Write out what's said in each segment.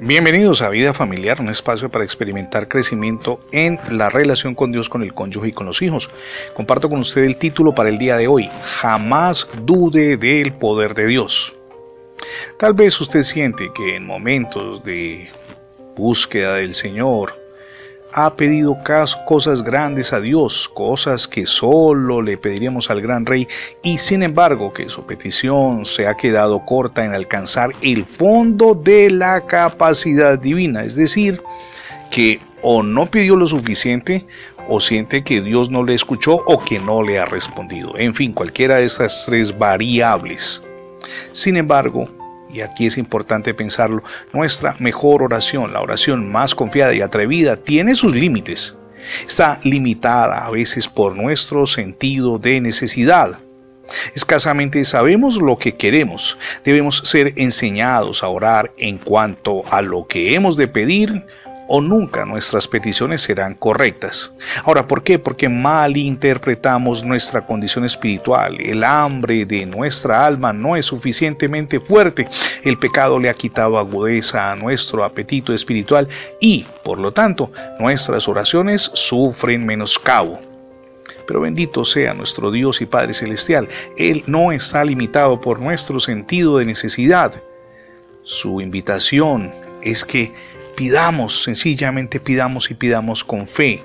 Bienvenidos a Vida Familiar, un espacio para experimentar crecimiento en la relación con Dios, con el cónyuge y con los hijos. Comparto con usted el título para el día de hoy, Jamás dude del poder de Dios. Tal vez usted siente que en momentos de búsqueda del Señor, ha pedido cosas grandes a Dios, cosas que solo le pediríamos al gran rey, y sin embargo que su petición se ha quedado corta en alcanzar el fondo de la capacidad divina, es decir, que o no pidió lo suficiente, o siente que Dios no le escuchó o que no le ha respondido. En fin, cualquiera de estas tres variables. Sin embargo, y aquí es importante pensarlo, nuestra mejor oración, la oración más confiada y atrevida, tiene sus límites. Está limitada a veces por nuestro sentido de necesidad. Escasamente sabemos lo que queremos. Debemos ser enseñados a orar en cuanto a lo que hemos de pedir o nunca nuestras peticiones serán correctas. Ahora, ¿por qué? Porque malinterpretamos nuestra condición espiritual. El hambre de nuestra alma no es suficientemente fuerte. El pecado le ha quitado agudeza a nuestro apetito espiritual y, por lo tanto, nuestras oraciones sufren menoscabo. Pero bendito sea nuestro Dios y Padre Celestial. Él no está limitado por nuestro sentido de necesidad. Su invitación es que Pidamos, sencillamente pidamos y pidamos con fe.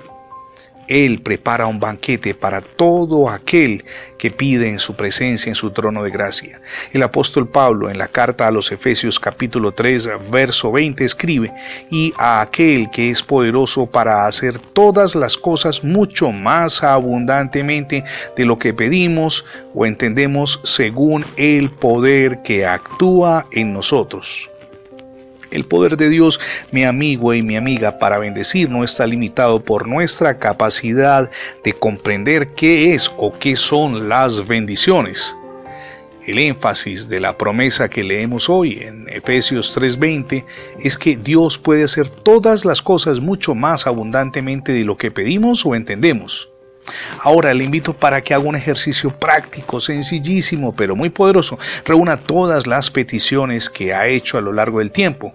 Él prepara un banquete para todo aquel que pide en su presencia, en su trono de gracia. El apóstol Pablo en la carta a los Efesios capítulo 3, verso 20 escribe, y a aquel que es poderoso para hacer todas las cosas mucho más abundantemente de lo que pedimos o entendemos según el poder que actúa en nosotros. El poder de Dios, mi amigo y mi amiga, para bendecir no está limitado por nuestra capacidad de comprender qué es o qué son las bendiciones. El énfasis de la promesa que leemos hoy en Efesios 3:20 es que Dios puede hacer todas las cosas mucho más abundantemente de lo que pedimos o entendemos. Ahora le invito para que haga un ejercicio práctico, sencillísimo, pero muy poderoso. Reúna todas las peticiones que ha hecho a lo largo del tiempo.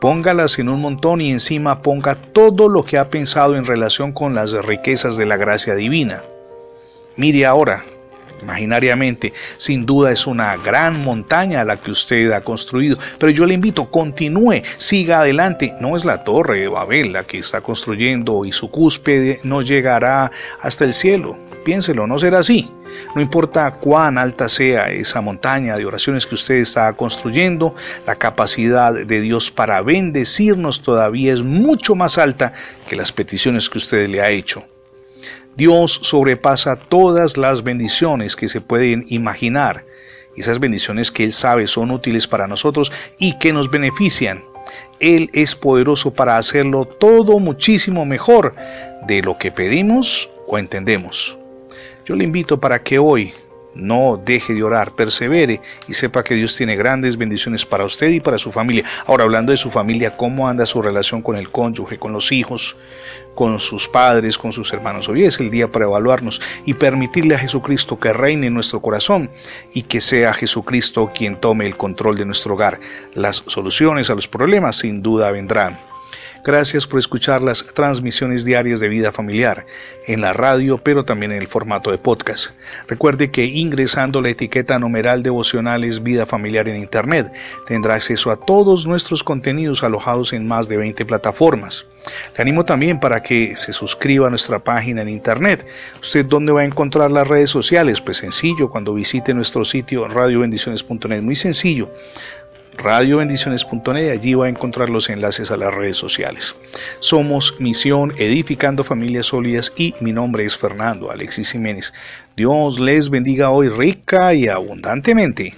Póngalas en un montón y encima ponga todo lo que ha pensado en relación con las riquezas de la gracia divina. Mire ahora, imaginariamente, sin duda es una gran montaña la que usted ha construido, pero yo le invito, continúe, siga adelante. No es la torre de Babel la que está construyendo y su cúspide no llegará hasta el cielo. Piénselo, no será así. No importa cuán alta sea esa montaña de oraciones que usted está construyendo, la capacidad de Dios para bendecirnos todavía es mucho más alta que las peticiones que usted le ha hecho. Dios sobrepasa todas las bendiciones que se pueden imaginar. Esas bendiciones que Él sabe son útiles para nosotros y que nos benefician. Él es poderoso para hacerlo todo muchísimo mejor de lo que pedimos o entendemos. Yo le invito para que hoy no deje de orar, persevere y sepa que Dios tiene grandes bendiciones para usted y para su familia. Ahora, hablando de su familia, ¿cómo anda su relación con el cónyuge, con los hijos, con sus padres, con sus hermanos? Hoy es el día para evaluarnos y permitirle a Jesucristo que reine en nuestro corazón y que sea Jesucristo quien tome el control de nuestro hogar. Las soluciones a los problemas sin duda vendrán. Gracias por escuchar las transmisiones diarias de vida familiar en la radio, pero también en el formato de podcast. Recuerde que ingresando la etiqueta numeral devocionales vida familiar en Internet tendrá acceso a todos nuestros contenidos alojados en más de 20 plataformas. Le animo también para que se suscriba a nuestra página en Internet. ¿Usted dónde va a encontrar las redes sociales? Pues sencillo, cuando visite nuestro sitio radiobendiciones.net, muy sencillo radiobendiciones.net, allí va a encontrar los enlaces a las redes sociales. Somos Misión Edificando Familias Sólidas y mi nombre es Fernando Alexis Jiménez. Dios les bendiga hoy rica y abundantemente.